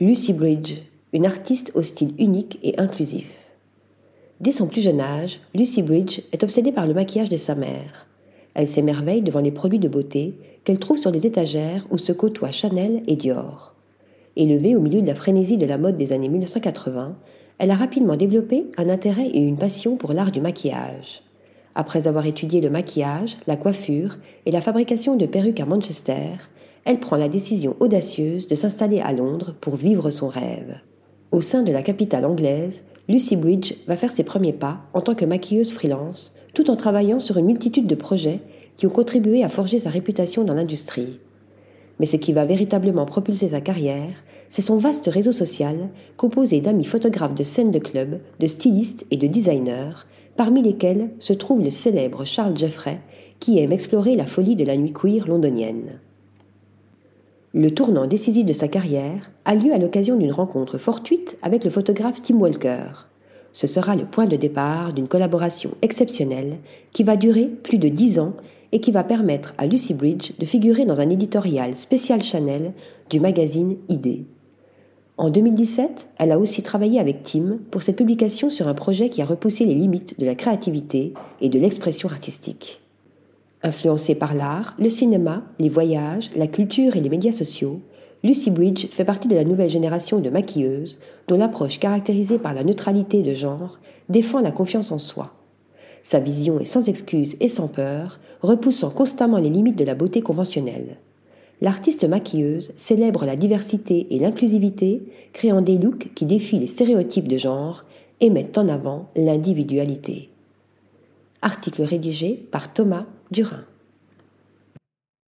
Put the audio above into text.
Lucy Bridge, une artiste au style unique et inclusif. Dès son plus jeune âge, Lucy Bridge est obsédée par le maquillage de sa mère. Elle s'émerveille devant les produits de beauté qu'elle trouve sur les étagères où se côtoient Chanel et Dior. Élevée au milieu de la frénésie de la mode des années 1980, elle a rapidement développé un intérêt et une passion pour l'art du maquillage. Après avoir étudié le maquillage, la coiffure et la fabrication de perruques à Manchester, elle prend la décision audacieuse de s'installer à Londres pour vivre son rêve. Au sein de la capitale anglaise, Lucy Bridge va faire ses premiers pas en tant que maquilleuse freelance, tout en travaillant sur une multitude de projets qui ont contribué à forger sa réputation dans l'industrie. Mais ce qui va véritablement propulser sa carrière, c'est son vaste réseau social, composé d'amis photographes de scènes de club, de stylistes et de designers, parmi lesquels se trouve le célèbre Charles Jeffrey, qui aime explorer la folie de la nuit queer londonienne. Le tournant décisif de sa carrière a lieu à l'occasion d'une rencontre fortuite avec le photographe Tim Walker. Ce sera le point de départ d'une collaboration exceptionnelle qui va durer plus de dix ans et qui va permettre à Lucy Bridge de figurer dans un éditorial spécial Chanel du magazine ID. En 2017, elle a aussi travaillé avec Tim pour ses publications sur un projet qui a repoussé les limites de la créativité et de l'expression artistique. Influencée par l'art, le cinéma, les voyages, la culture et les médias sociaux, Lucy Bridge fait partie de la nouvelle génération de maquilleuses dont l'approche caractérisée par la neutralité de genre défend la confiance en soi. Sa vision est sans excuse et sans peur, repoussant constamment les limites de la beauté conventionnelle. L'artiste maquilleuse célèbre la diversité et l'inclusivité, créant des looks qui défient les stéréotypes de genre et mettent en avant l'individualité. Article rédigé par Thomas Durin.